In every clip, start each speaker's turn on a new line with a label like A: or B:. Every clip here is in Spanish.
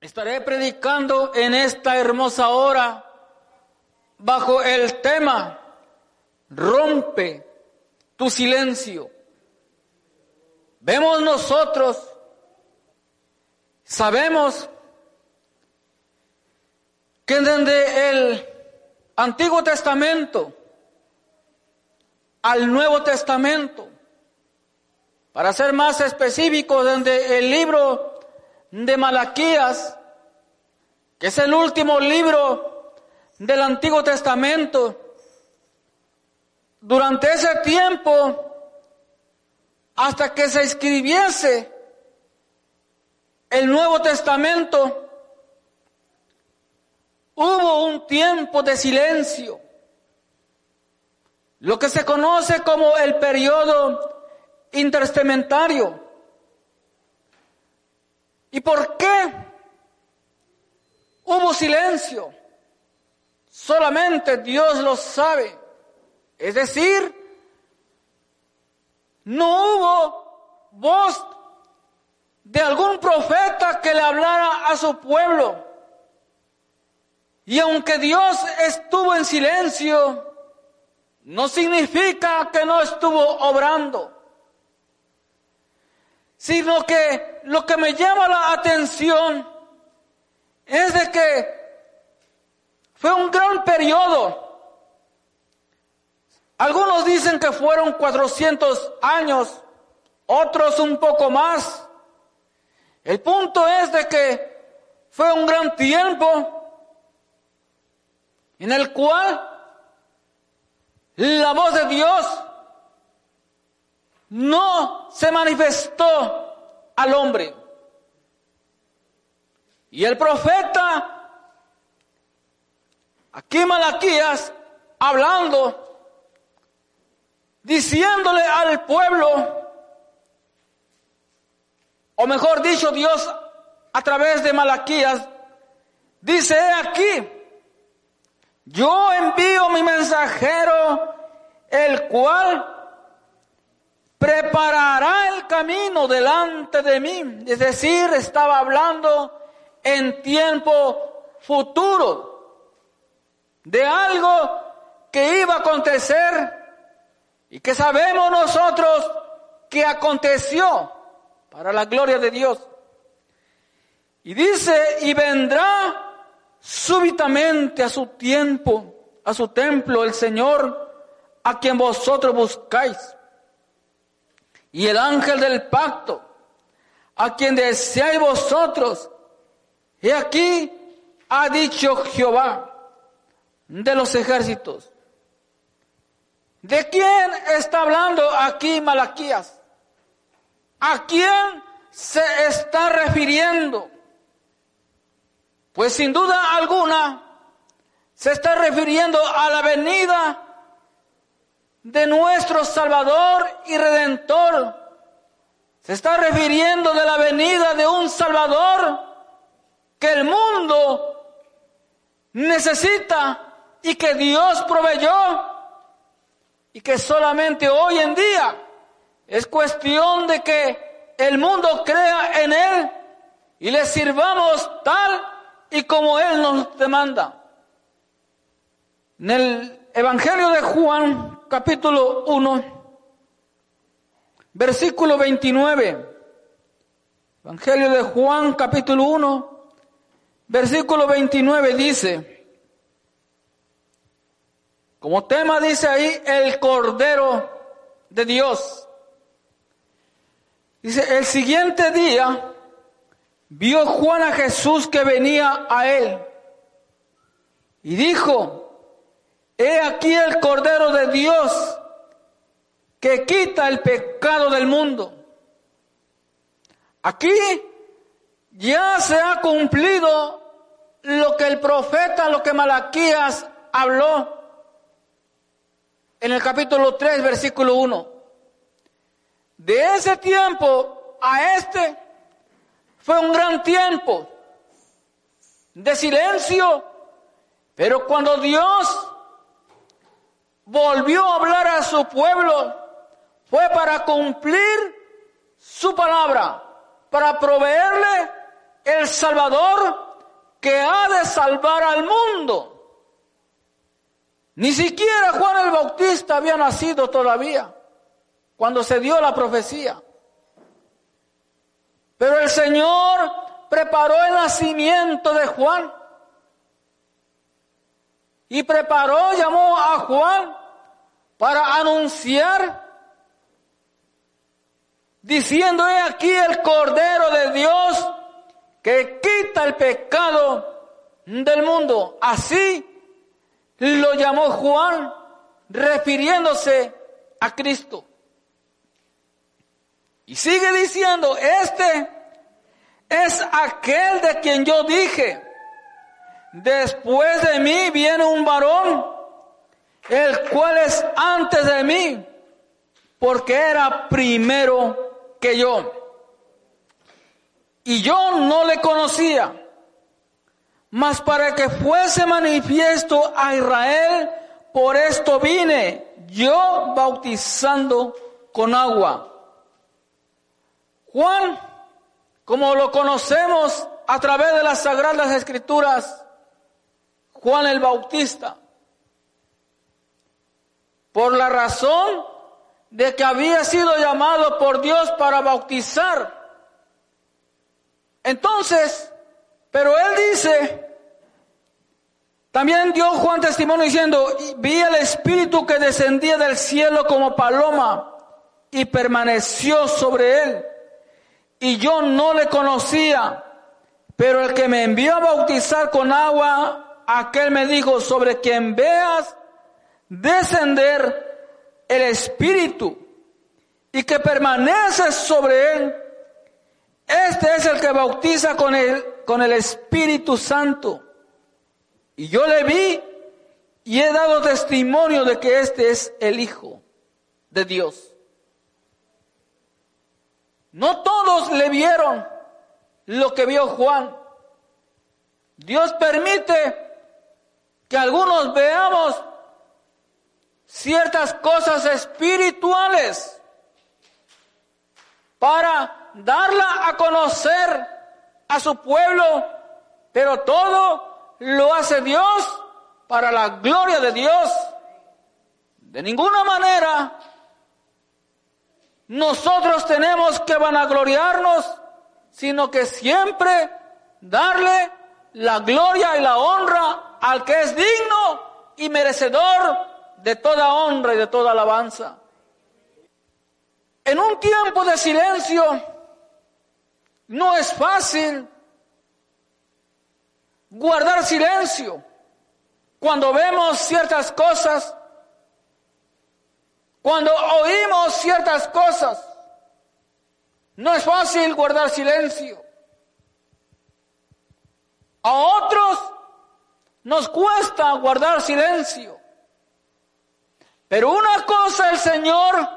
A: Estaré predicando en esta hermosa hora bajo el tema Rompe tu silencio. Vemos nosotros, sabemos que desde el Antiguo Testamento al Nuevo Testamento, para ser más específico, desde el libro de Malaquías, que es el último libro del Antiguo Testamento, durante ese tiempo, hasta que se escribiese el Nuevo Testamento, hubo un tiempo de silencio, lo que se conoce como el periodo intertestamentario. ¿Y por qué hubo silencio? Solamente Dios lo sabe. Es decir, no hubo voz de algún profeta que le hablara a su pueblo. Y aunque Dios estuvo en silencio, no significa que no estuvo obrando sino que lo que me llama la atención es de que fue un gran periodo. Algunos dicen que fueron 400 años, otros un poco más. El punto es de que fue un gran tiempo en el cual la voz de Dios no se manifestó al hombre. Y el profeta, aquí Malaquías, hablando, diciéndole al pueblo, o mejor dicho, Dios a través de Malaquías, dice aquí, yo envío mi mensajero, el cual preparará el camino delante de mí. Es decir, estaba hablando en tiempo futuro de algo que iba a acontecer y que sabemos nosotros que aconteció para la gloria de Dios. Y dice, y vendrá súbitamente a su tiempo, a su templo, el Señor, a quien vosotros buscáis y el ángel del pacto, a quien deseáis vosotros. Y aquí ha dicho Jehová de los ejércitos. ¿De quién está hablando aquí Malaquías? ¿A quién se está refiriendo? Pues sin duda alguna se está refiriendo a la venida de nuestro Salvador y Redentor. Se está refiriendo de la venida de un Salvador que el mundo necesita y que Dios proveyó y que solamente hoy en día es cuestión de que el mundo crea en Él y le sirvamos tal y como Él nos demanda. En el Evangelio de Juan, capítulo 1, versículo 29. Evangelio de Juan, capítulo 1, versículo 29 dice, como tema dice ahí, el Cordero de Dios. Dice, el siguiente día vio Juan a Jesús que venía a él y dijo, He aquí el Cordero de Dios que quita el pecado del mundo. Aquí ya se ha cumplido lo que el profeta, lo que Malaquías habló en el capítulo 3, versículo 1. De ese tiempo a este fue un gran tiempo de silencio, pero cuando Dios volvió a hablar a su pueblo fue para cumplir su palabra, para proveerle el Salvador que ha de salvar al mundo. Ni siquiera Juan el Bautista había nacido todavía cuando se dio la profecía. Pero el Señor preparó el nacimiento de Juan. Y preparó, llamó a Juan para anunciar, diciendo, he aquí el Cordero de Dios que quita el pecado del mundo. Así lo llamó Juan, refiriéndose a Cristo. Y sigue diciendo, este es aquel de quien yo dije, después de mí viene un varón, el cual es antes de mí, porque era primero que yo. Y yo no le conocía, mas para que fuese manifiesto a Israel, por esto vine, yo bautizando con agua. Juan como lo conocemos a través de las sagradas escrituras, Juan el Bautista, por la razón de que había sido llamado por Dios para bautizar. Entonces, pero él dice, también dio Juan testimonio diciendo, vi el Espíritu que descendía del cielo como paloma y permaneció sobre él y yo no le conocía, pero el que me envió a bautizar con agua, aquel me dijo, sobre quien veas descender el Espíritu y que permanece sobre él, este es el que bautiza con el, con el Espíritu Santo. Y yo le vi y he dado testimonio de que este es el Hijo de Dios. No todos le vieron lo que vio Juan. Dios permite que algunos veamos ciertas cosas espirituales para darla a conocer a su pueblo, pero todo lo hace Dios para la gloria de Dios. De ninguna manera nosotros tenemos que vanagloriarnos, sino que siempre darle la gloria y la honra al que es digno y merecedor de toda honra y de toda alabanza. En un tiempo de silencio no es fácil guardar silencio cuando vemos ciertas cosas cuando oímos ciertas cosas, no es fácil guardar silencio. A otros nos cuesta guardar silencio. Pero una cosa el Señor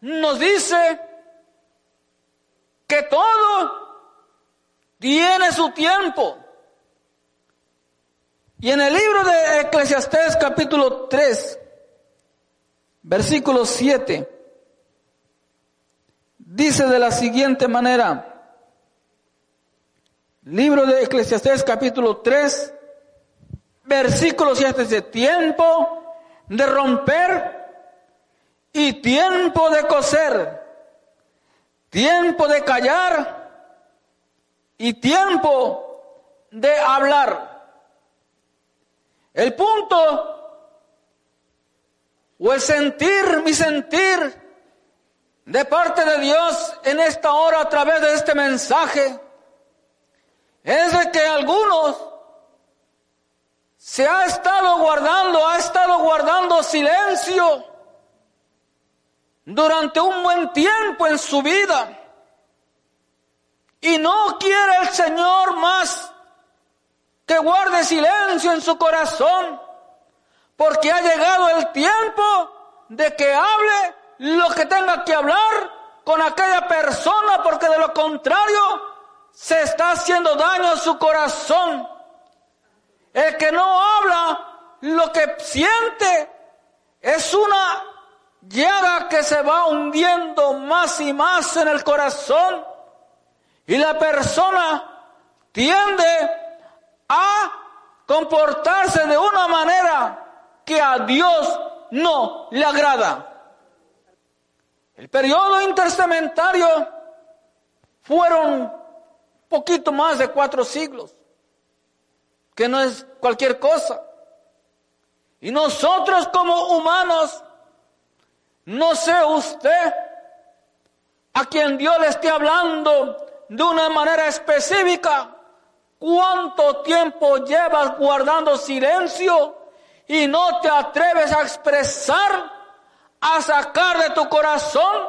A: nos dice, que todo tiene su tiempo. Y en el libro de Eclesiastés capítulo 3, Versículo 7. Dice de la siguiente manera, libro de Eclesiastés capítulo 3, versículo 7 dice, tiempo de romper y tiempo de coser, tiempo de callar y tiempo de hablar. El punto o el sentir, mi sentir de parte de Dios en esta hora a través de este mensaje, es de que algunos se ha estado guardando, ha estado guardando silencio durante un buen tiempo en su vida. Y no quiere el Señor más que guarde silencio en su corazón porque ha llegado el tiempo de que hable lo que tenga que hablar con aquella persona, porque de lo contrario se está haciendo daño a su corazón. El que no habla lo que siente es una llaga que se va hundiendo más y más en el corazón y la persona tiende a comportarse de una manera que a Dios no le agrada. El periodo intersementario fueron poquito más de cuatro siglos, que no es cualquier cosa. Y nosotros como humanos, no sé usted, a quien Dios le esté hablando de una manera específica, cuánto tiempo llevas guardando silencio y no te atreves a expresar, a sacar de tu corazón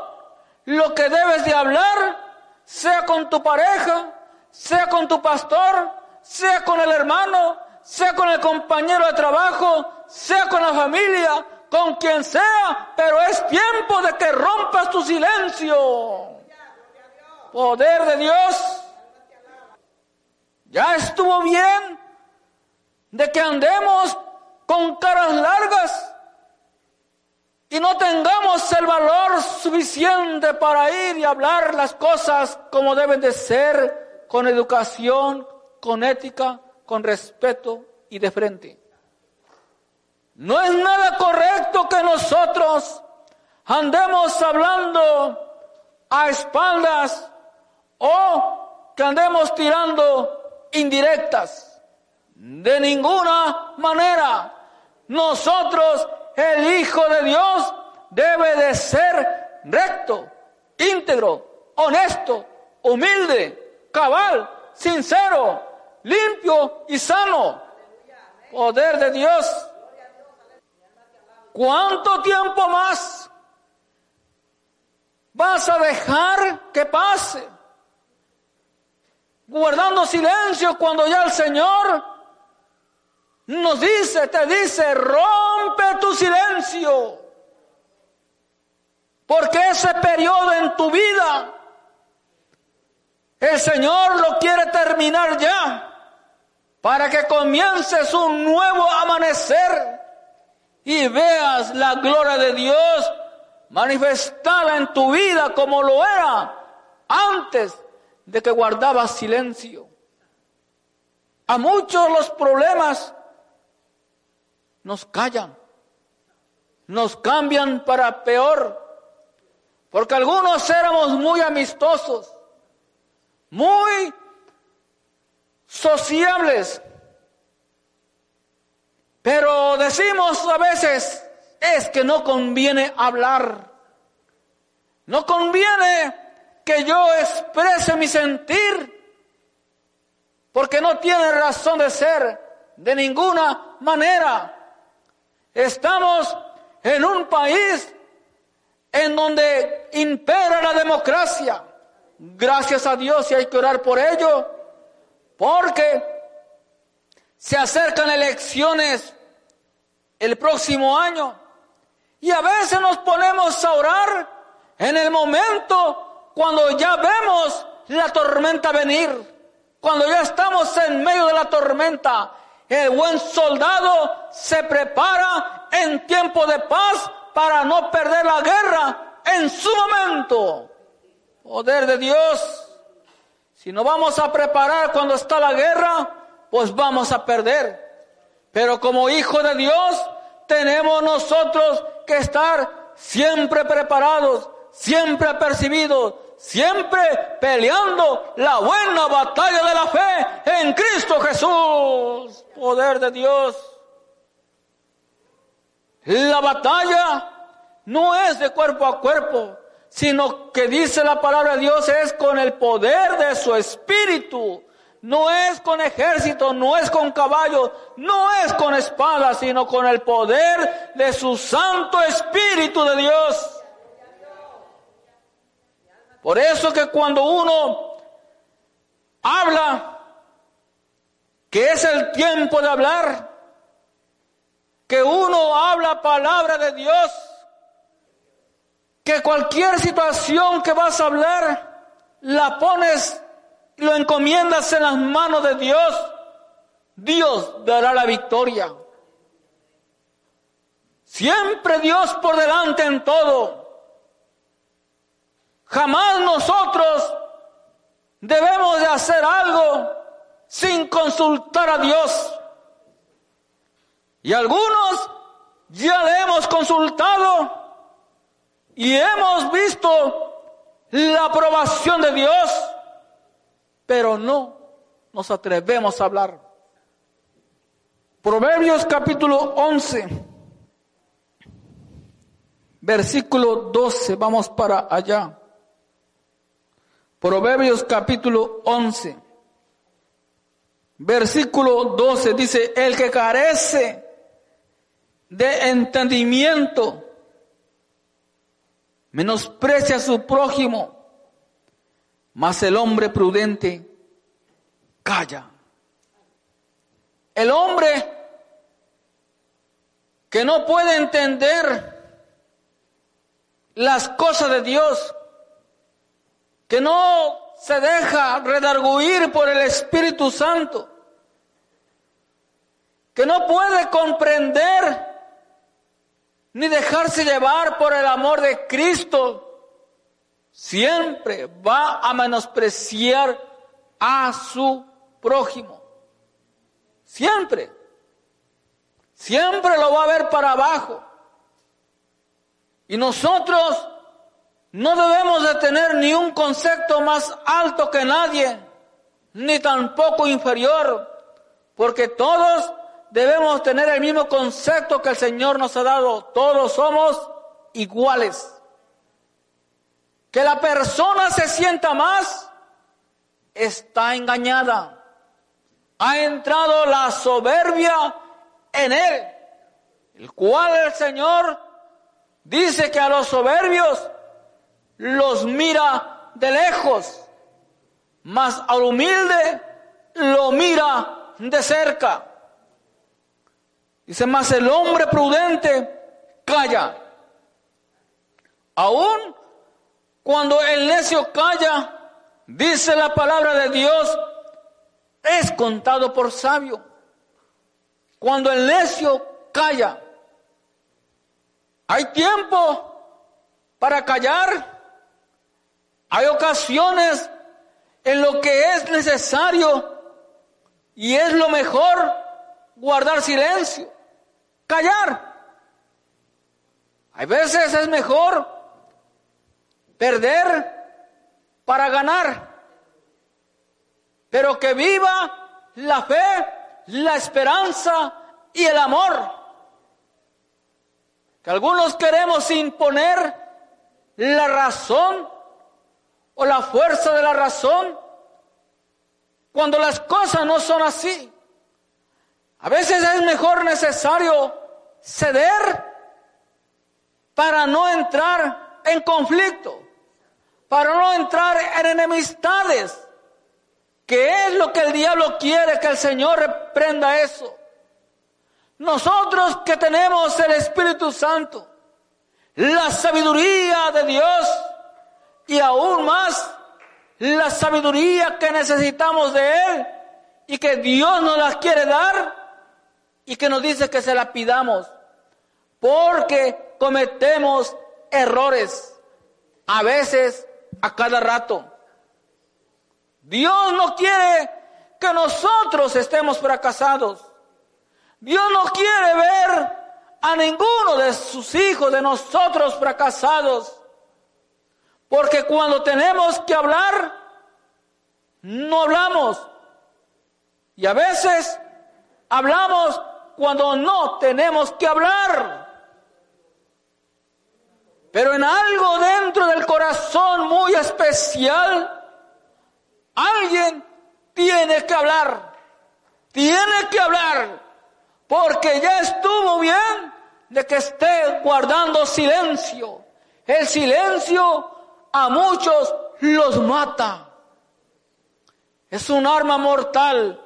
A: lo que debes de hablar, sea con tu pareja, sea con tu pastor, sea con el hermano, sea con el compañero de trabajo, sea con la familia, con quien sea, pero es tiempo de que rompas tu silencio. Poder de Dios. Ya estuvo bien de que andemos con caras largas y no tengamos el valor suficiente para ir y hablar las cosas como deben de ser, con educación, con ética, con respeto y de frente. No es nada correcto que nosotros andemos hablando a espaldas o que andemos tirando indirectas. De ninguna manera. Nosotros, el Hijo de Dios, debe de ser recto, íntegro, honesto, humilde, cabal, sincero, limpio y sano. Poder de Dios. ¿Cuánto tiempo más vas a dejar que pase? Guardando silencio cuando ya el Señor nos dice, te dice, rompe tu silencio. Porque ese periodo en tu vida, el Señor lo quiere terminar ya. Para que comiences un nuevo amanecer y veas la gloria de Dios manifestada en tu vida como lo era antes de que guardabas silencio. A muchos los problemas nos callan, nos cambian para peor, porque algunos éramos muy amistosos, muy sociables, pero decimos a veces, es que no conviene hablar, no conviene que yo exprese mi sentir, porque no tiene razón de ser de ninguna manera. Estamos en un país en donde impera la democracia. Gracias a Dios y hay que orar por ello, porque se acercan elecciones el próximo año y a veces nos ponemos a orar en el momento cuando ya vemos la tormenta venir, cuando ya estamos en medio de la tormenta el buen soldado se prepara en tiempo de paz para no perder la guerra en su momento. Poder de Dios. Si no vamos a preparar cuando está la guerra, pues vamos a perder. Pero como hijo de Dios, tenemos nosotros que estar siempre preparados, siempre apercibidos, siempre peleando la buena batalla de la fe en Cristo Jesús. Poder de Dios. La batalla no es de cuerpo a cuerpo, sino que dice la palabra de Dios es con el poder de su espíritu. No es con ejército, no es con caballos, no es con espada, sino con el poder de su Santo Espíritu de Dios. Por eso que cuando uno habla, que es el tiempo de hablar, que uno habla palabra de Dios, que cualquier situación que vas a hablar, la pones, lo encomiendas en las manos de Dios, Dios dará la victoria. Siempre Dios por delante en todo. Jamás nosotros debemos de hacer algo sin consultar a Dios. Y algunos ya le hemos consultado y hemos visto la aprobación de Dios, pero no nos atrevemos a hablar. Proverbios capítulo 11, versículo 12, vamos para allá. Proverbios capítulo 11, versículo 12 dice, el que carece de entendimiento menosprecia a su prójimo, mas el hombre prudente calla. El hombre que no puede entender las cosas de Dios, que no se deja redarguir por el Espíritu Santo, que no puede comprender ni dejarse llevar por el amor de Cristo, siempre va a menospreciar a su prójimo. Siempre. Siempre lo va a ver para abajo. Y nosotros no debemos de tener ni un concepto más alto que nadie, ni tampoco inferior, porque todos debemos tener el mismo concepto que el Señor nos ha dado. Todos somos iguales. Que la persona se sienta más, está engañada. Ha entrado la soberbia en él, el cual el Señor dice que a los soberbios los mira de lejos, mas al humilde lo mira de cerca. Dice, más el hombre prudente calla. Aún cuando el necio calla, dice la palabra de Dios, es contado por sabio. Cuando el necio calla, hay tiempo para callar. Hay ocasiones en lo que es necesario y es lo mejor guardar silencio callar. Hay veces es mejor perder para ganar, pero que viva la fe, la esperanza y el amor. Que algunos queremos imponer la razón o la fuerza de la razón cuando las cosas no son así. A veces es mejor necesario ceder para no entrar en conflicto, para no entrar en enemistades, que es lo que el diablo quiere que el Señor reprenda eso. Nosotros que tenemos el Espíritu Santo, la sabiduría de Dios y aún más la sabiduría que necesitamos de Él y que Dios nos las quiere dar, y que nos dice que se la pidamos porque cometemos errores a veces a cada rato. Dios no quiere que nosotros estemos fracasados. Dios no quiere ver a ninguno de sus hijos, de nosotros fracasados. Porque cuando tenemos que hablar, no hablamos. Y a veces hablamos cuando no tenemos que hablar. Pero en algo dentro del corazón muy especial, alguien tiene que hablar. Tiene que hablar. Porque ya estuvo bien de que esté guardando silencio. El silencio a muchos los mata. Es un arma mortal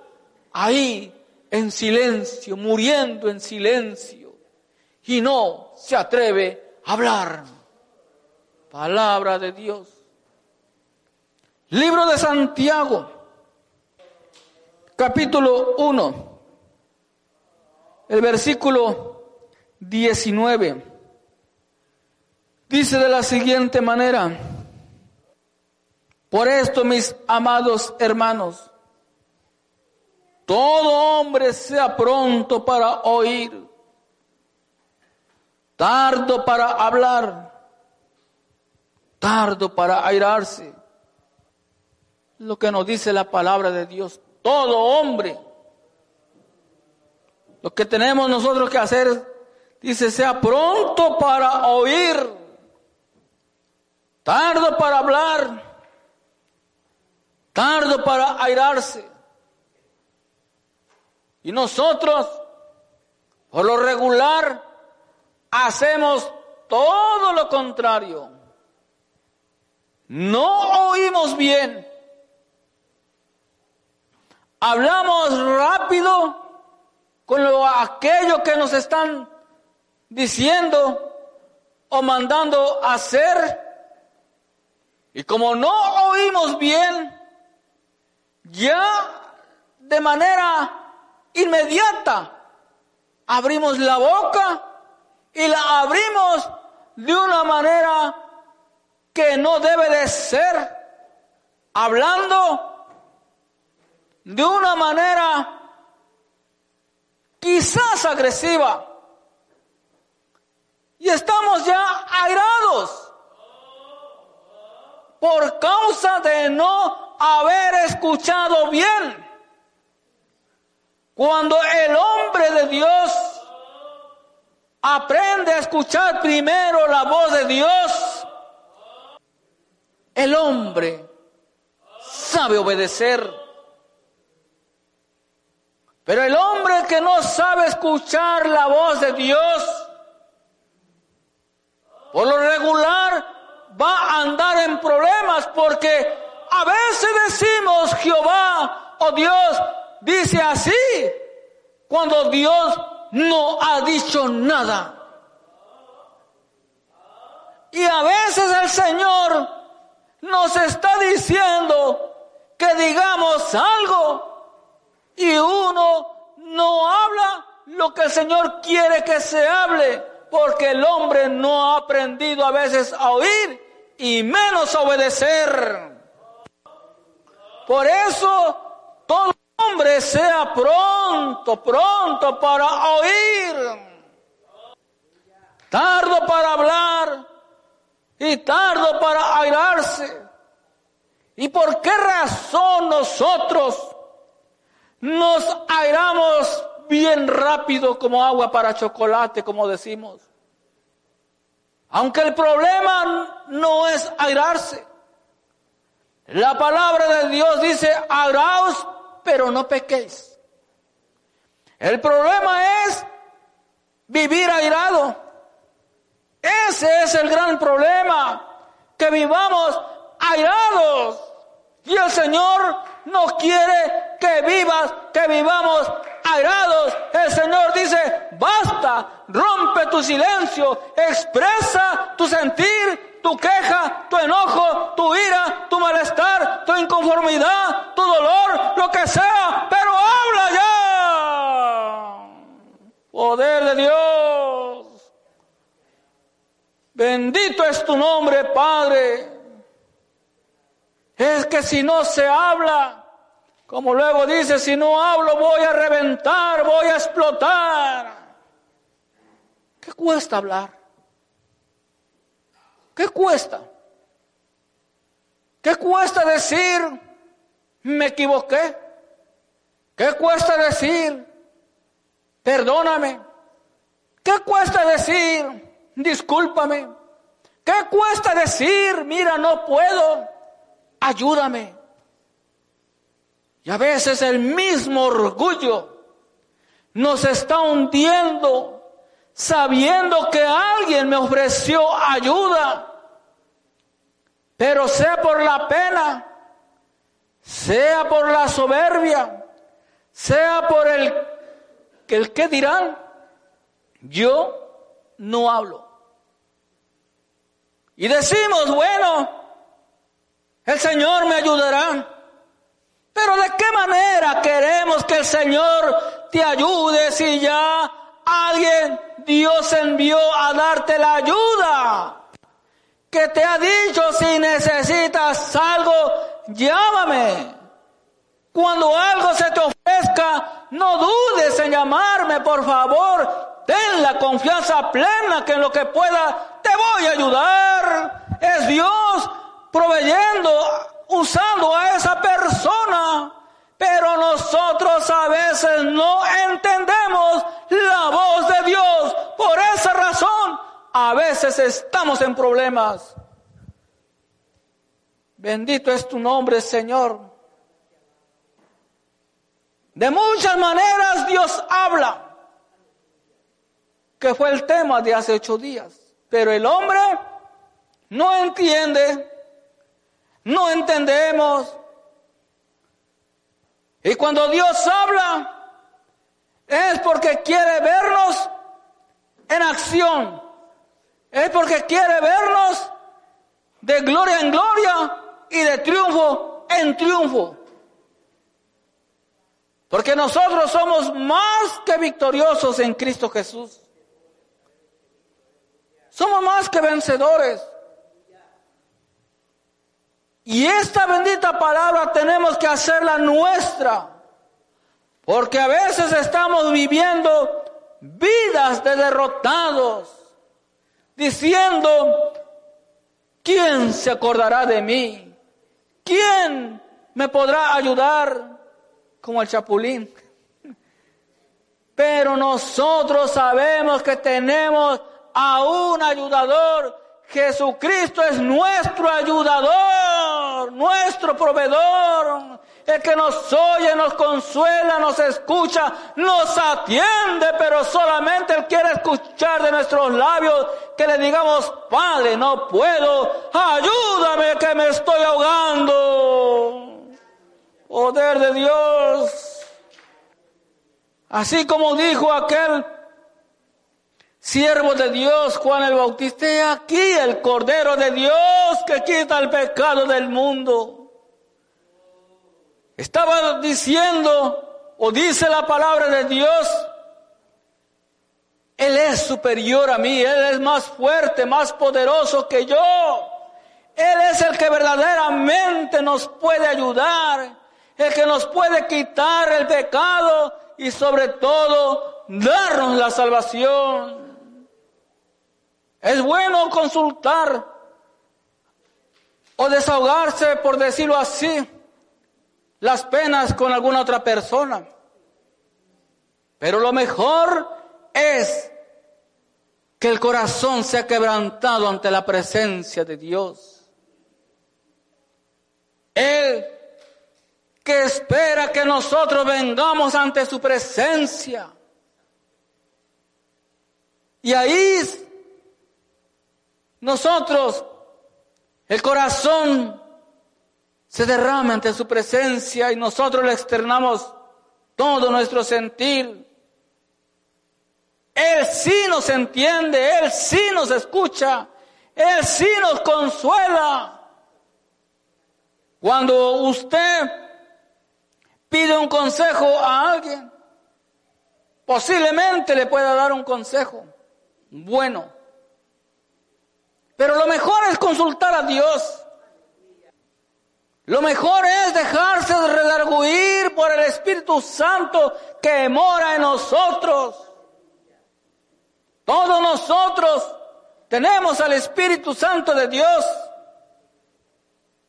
A: ahí en silencio, muriendo en silencio, y no se atreve a hablar. Palabra de Dios. Libro de Santiago, capítulo 1, el versículo 19. Dice de la siguiente manera, por esto mis amados hermanos, todo hombre sea pronto para oír, tardo para hablar, tardo para airarse. Lo que nos dice la palabra de Dios, todo hombre. Lo que tenemos nosotros que hacer, dice, sea pronto para oír, tardo para hablar, tardo para airarse. Y nosotros, por lo regular, hacemos todo lo contrario. No oímos bien. Hablamos rápido con lo, aquello que nos están diciendo o mandando hacer. Y como no oímos bien, ya de manera inmediata. Abrimos la boca y la abrimos de una manera que no debe de ser. Hablando de una manera quizás agresiva. Y estamos ya airados por causa de no haber escuchado bien. Cuando el hombre de Dios aprende a escuchar primero la voz de Dios, el hombre sabe obedecer. Pero el hombre que no sabe escuchar la voz de Dios, por lo regular va a andar en problemas porque a veces decimos Jehová o Dios dice así cuando Dios no ha dicho nada. Y a veces el Señor nos está diciendo que digamos algo y uno no habla lo que el Señor quiere que se hable, porque el hombre no ha aprendido a veces a oír y menos a obedecer. Por eso todo hombre sea pronto, pronto para oír, tardo para hablar y tardo para airarse. ¿Y por qué razón nosotros nos airamos bien rápido como agua para chocolate, como decimos? Aunque el problema no es airarse. La palabra de Dios dice, airaos pero no pequéis. El problema es vivir airado. Ese es el gran problema, que vivamos airados. Y el Señor no quiere que vivas, que vivamos airados. El Señor dice, basta, rompe tu silencio, expresa tu sentir, tu queja, tu enojo, tu ira, tu malestar, tu inconformidad, tu dolor, lo que sea, pero habla ya. Poder de Dios. Bendito es tu nombre, Padre. Es que si no se habla, como luego dice, si no hablo voy a reventar, voy a explotar. ¿Qué cuesta hablar? ¿Qué cuesta? ¿Qué cuesta decir, me equivoqué? ¿Qué cuesta decir, perdóname? ¿Qué cuesta decir, discúlpame? ¿Qué cuesta decir, mira, no puedo, ayúdame? Y a veces el mismo orgullo nos está hundiendo sabiendo que alguien me ofreció ayuda, pero sea por la pena, sea por la soberbia, sea por el, el que dirán, yo no hablo. Y decimos, bueno, el Señor me ayudará. Pero ¿de qué manera queremos que el Señor te ayude si ya alguien Dios envió a darte la ayuda. Que te ha dicho si necesitas algo, llámame. Cuando algo se te ofrezca, no dudes en llamarme, por favor. Ten la confianza plena que en lo que pueda te voy a ayudar. Es Dios proveyendo, usando a esa persona. Pero nosotros a veces no entendemos la voz de Dios. Por esa razón, a veces estamos en problemas. Bendito es tu nombre, Señor. De muchas maneras Dios habla, que fue el tema de hace ocho días. Pero el hombre no entiende, no entendemos. Y cuando Dios habla, es porque quiere vernos en acción. Es porque quiere vernos de gloria en gloria y de triunfo en triunfo. Porque nosotros somos más que victoriosos en Cristo Jesús. Somos más que vencedores. Y esta bendita palabra tenemos que hacerla nuestra. Porque a veces estamos viviendo vidas de derrotados. Diciendo, ¿quién se acordará de mí? ¿Quién me podrá ayudar? Como el chapulín. Pero nosotros sabemos que tenemos a un ayudador. Jesucristo es nuestro ayudador, nuestro proveedor, el que nos oye, nos consuela, nos escucha, nos atiende, pero solamente Él quiere escuchar de nuestros labios que le digamos, Padre, no puedo, ayúdame que me estoy ahogando. Poder de Dios. Así como dijo aquel siervo de Dios, Juan el Bautista, he aquí el Cordero de Dios que quita el pecado del mundo. Estaba diciendo, o dice la palabra de Dios, Él es superior a mí, Él es más fuerte, más poderoso que yo. Él es el que verdaderamente nos puede ayudar, el que nos puede quitar el pecado y sobre todo darnos la salvación. Es bueno consultar o desahogarse, por decirlo así, las penas con alguna otra persona. Pero lo mejor es que el corazón sea quebrantado ante la presencia de Dios. Él que espera que nosotros vengamos ante su presencia. Y ahí nosotros, el corazón se derrama ante su presencia y nosotros le externamos todo nuestro sentir. Él sí nos entiende, Él sí nos escucha, Él sí nos consuela. Cuando usted pide un consejo a alguien, posiblemente le pueda dar un consejo bueno. Pero lo mejor es consultar a Dios. Lo mejor es dejarse de redarguir por el Espíritu Santo que mora en nosotros. Todos nosotros tenemos al Espíritu Santo de Dios.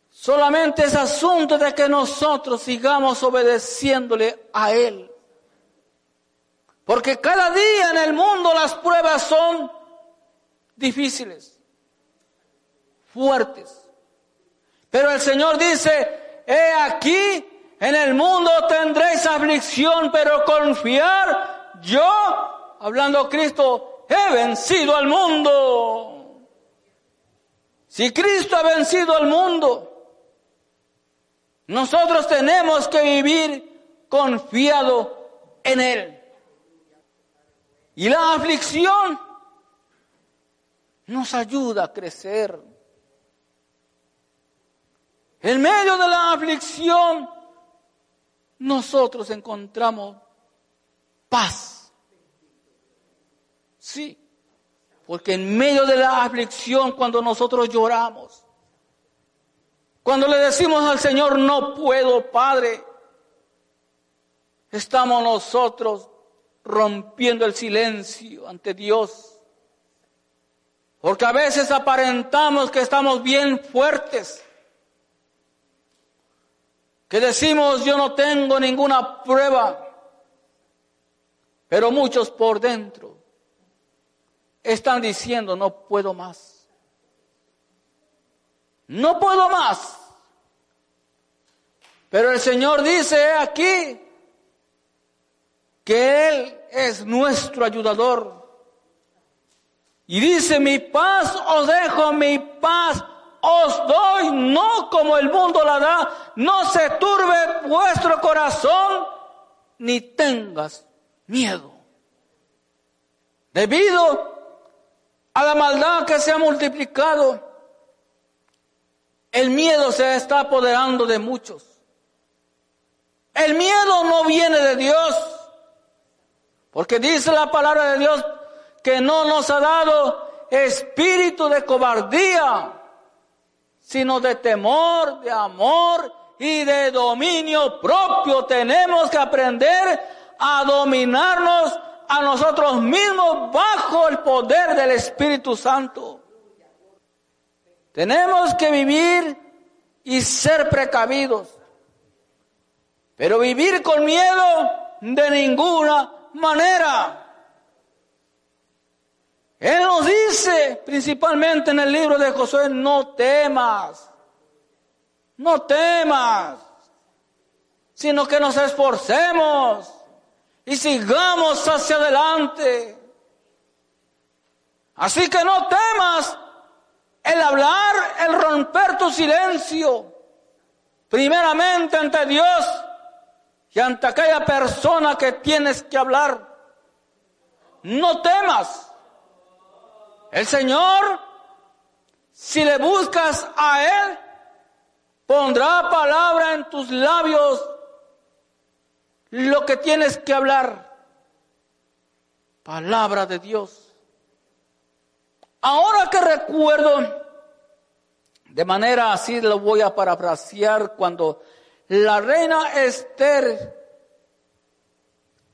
A: Solamente es asunto de que nosotros sigamos obedeciéndole a Él. Porque cada día en el mundo las pruebas son difíciles, fuertes. Pero el Señor dice, he aquí, en el mundo tendréis aflicción, pero confiar, yo, hablando Cristo, he vencido al mundo. Si Cristo ha vencido al mundo, nosotros tenemos que vivir confiado en Él. Y la aflicción nos ayuda a crecer. En medio de la aflicción, nosotros encontramos paz. Sí, porque en medio de la aflicción, cuando nosotros lloramos, cuando le decimos al Señor, no puedo, Padre, estamos nosotros rompiendo el silencio ante Dios. Porque a veces aparentamos que estamos bien fuertes, que decimos yo no tengo ninguna prueba, pero muchos por dentro están diciendo no puedo más, no puedo más. Pero el Señor dice aquí que Él es nuestro ayudador. Y dice, mi paz os dejo, mi paz os doy, no como el mundo la da, no se turbe vuestro corazón, ni tengas miedo. Debido a la maldad que se ha multiplicado, el miedo se está apoderando de muchos. El miedo no viene de Dios, porque dice la palabra de Dios que no nos ha dado espíritu de cobardía, sino de temor, de amor y de dominio propio. Tenemos que aprender a dominarnos a nosotros mismos bajo el poder del Espíritu Santo. Tenemos que vivir y ser precavidos. Pero vivir con miedo de ninguna manera. Él nos dice, principalmente en el libro de Josué, no temas, no temas, sino que nos esforcemos y sigamos hacia adelante. Así que no temas el hablar, el romper tu silencio, primeramente ante Dios y ante aquella persona que tienes que hablar. No temas. El Señor, si le buscas a Él, pondrá palabra en tus labios lo que tienes que hablar. Palabra de Dios. Ahora que recuerdo, de manera así lo voy a parafrasear cuando la reina Esther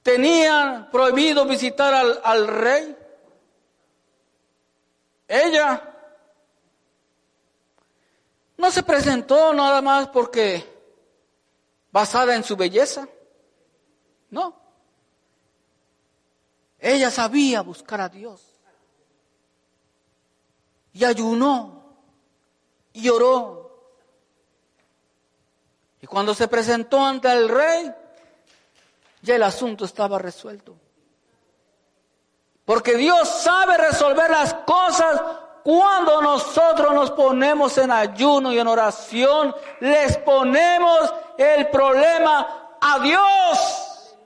A: tenía prohibido visitar al, al rey. Ella no se presentó nada más porque basada en su belleza. No. Ella sabía buscar a Dios. Y ayunó. Y oró. Y cuando se presentó ante el rey, ya el asunto estaba resuelto. Porque Dios sabe resolver las cosas cuando nosotros nos ponemos en ayuno y en oración, les ponemos el problema a Dios.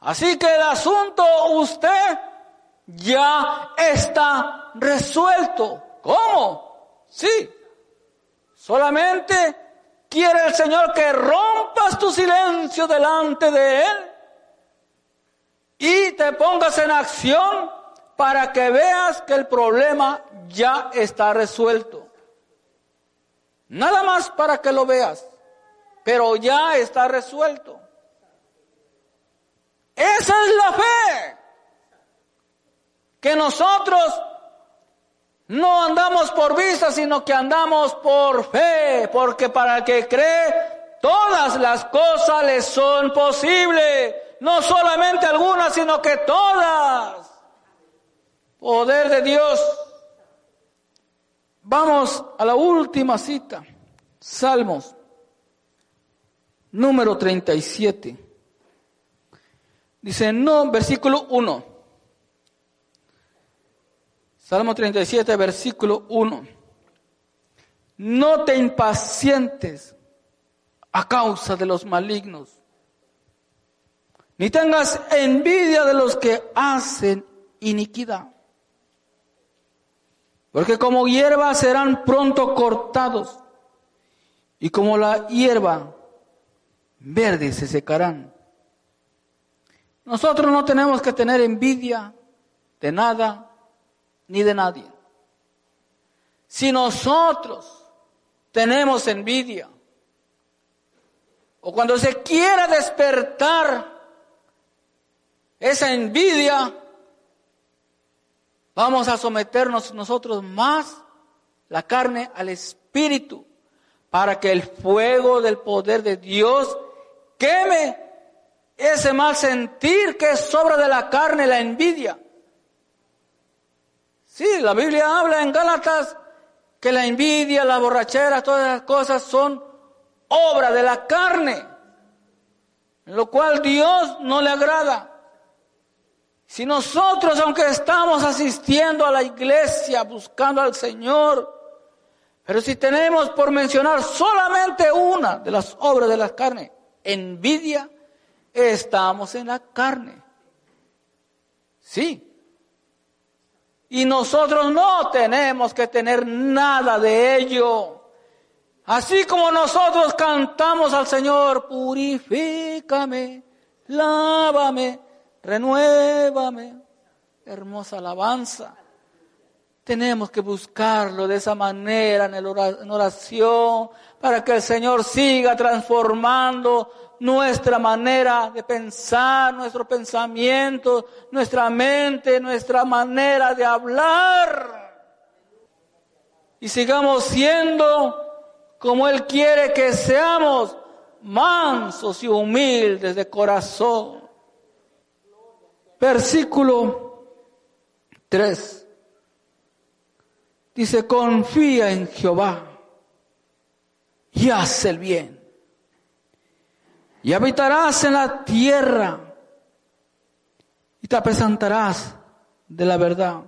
A: Así que el asunto usted ya está resuelto. ¿Cómo? Sí. Solamente Quiere el Señor que rompas tu silencio delante de Él y te pongas en acción para que veas que el problema ya está resuelto. Nada más para que lo veas, pero ya está resuelto. Esa es la fe que nosotros no andamos por vista, sino que andamos por fe, porque para el que cree, todas las cosas le son posibles. No solamente algunas, sino que todas. Poder de Dios. Vamos a la última cita. Salmos número 37. Dice, no, versículo 1. Salmo 37, versículo 1. No te impacientes a causa de los malignos, ni tengas envidia de los que hacen iniquidad. Porque como hierba serán pronto cortados, y como la hierba verde se secarán. Nosotros no tenemos que tener envidia de nada, ni de nadie. Si nosotros tenemos envidia, o cuando se quiera despertar esa envidia, vamos a someternos nosotros más la carne al espíritu para que el fuego del poder de Dios queme ese mal sentir que es sobra de la carne, la envidia. Sí, la Biblia habla en Gálatas que la envidia, la borrachera, todas las cosas son obra de la carne, lo cual Dios no le agrada. Si nosotros, aunque estamos asistiendo a la iglesia, buscando al Señor, pero si tenemos por mencionar solamente una de las obras de la carne, envidia, estamos en la carne. Sí. Y nosotros no tenemos que tener nada de ello. Así como nosotros cantamos al Señor, purifícame, lávame, renuévame. Hermosa alabanza. Tenemos que buscarlo de esa manera en oración para que el Señor siga transformando nuestra manera de pensar, nuestro pensamiento, nuestra mente, nuestra manera de hablar. Y sigamos siendo como Él quiere que seamos mansos y humildes de corazón. Versículo 3. Dice, confía en Jehová y haz el bien. Y habitarás en la tierra y te presentarás de la verdad.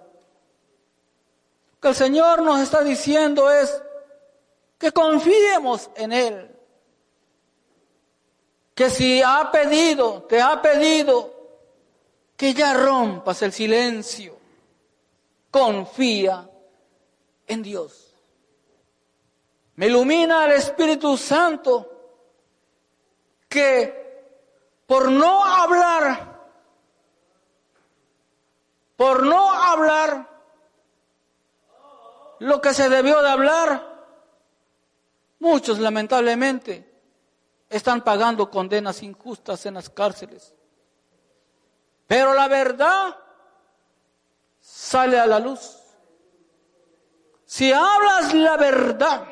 A: Lo que el Señor nos está diciendo es, que confiemos en Él. Que si ha pedido, te ha pedido que ya rompas el silencio, confía en Dios. Me ilumina el Espíritu Santo que por no hablar, por no hablar lo que se debió de hablar, Muchos, lamentablemente, están pagando condenas injustas en las cárceles. Pero la verdad sale a la luz. Si hablas la verdad,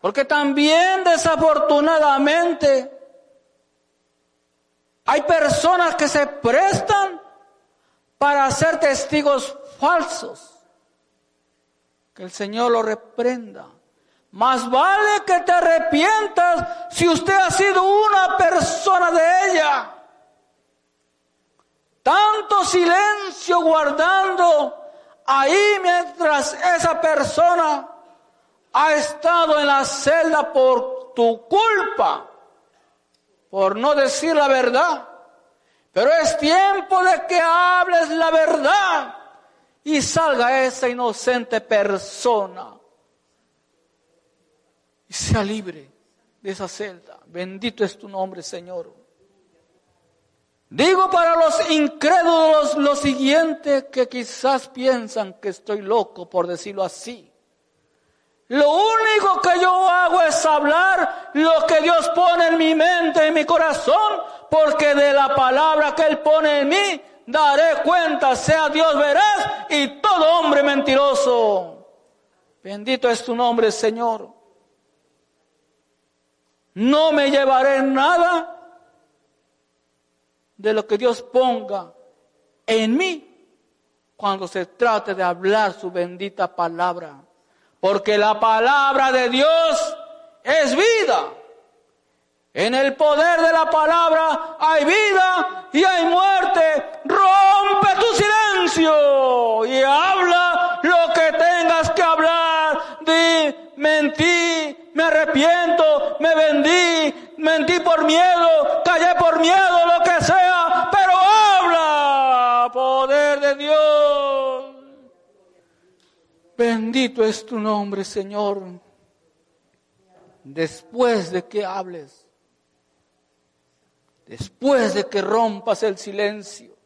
A: porque también desafortunadamente hay personas que se prestan para ser testigos falsos. Que el Señor lo reprenda. Más vale que te arrepientas si usted ha sido una persona de ella. Tanto silencio guardando ahí mientras esa persona ha estado en la celda por tu culpa, por no decir la verdad. Pero es tiempo de que hables la verdad y salga esa inocente persona sea libre de esa celda. Bendito es tu nombre, Señor. Digo para los incrédulos lo siguiente que quizás piensan que estoy loco por decirlo así. Lo único que yo hago es hablar lo que Dios pone en mi mente, en mi corazón, porque de la palabra que Él pone en mí, daré cuenta, sea Dios veraz y todo hombre mentiroso. Bendito es tu nombre, Señor. No me llevaré nada de lo que Dios ponga en mí cuando se trate de hablar su bendita palabra. Porque la palabra de Dios es vida. En el poder de la palabra hay vida y hay muerte. Rompe tu silencio y habla lo que tengas que hablar. Di, mentí, me arrepiento, me vendí, mentí por miedo, callé por miedo, lo que sea, Bendito es tu nombre, Señor. Después de que hables, después de que rompas el silencio,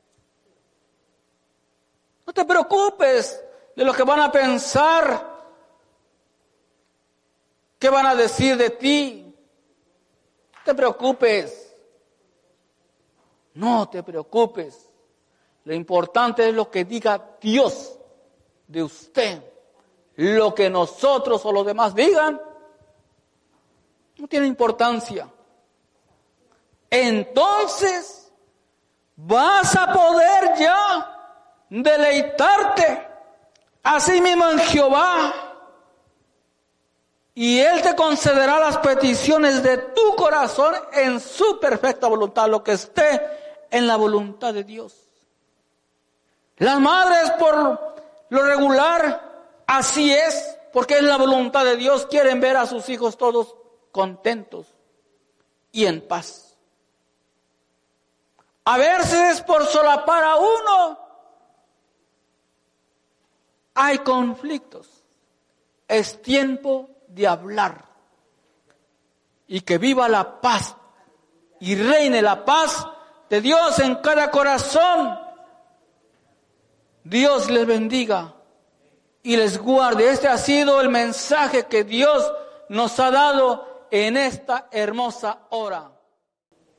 A: no te preocupes de lo que van a pensar ¿Qué van a decir de ti? te preocupes. No te preocupes. Lo importante es lo que diga Dios de usted. Lo que nosotros o los demás digan no tiene importancia. Entonces vas a poder ya deleitarte así mismo en Jehová. Y Él te concederá las peticiones de tu corazón en su perfecta voluntad, lo que esté en la voluntad de Dios. Las madres por lo regular, así es, porque es la voluntad de Dios, quieren ver a sus hijos todos contentos y en paz. A veces por solapar a uno hay conflictos. Es tiempo de hablar y que viva la paz y reine la paz de Dios en cada corazón. Dios les bendiga y les guarde. Este ha sido el mensaje que Dios nos ha dado en esta hermosa hora.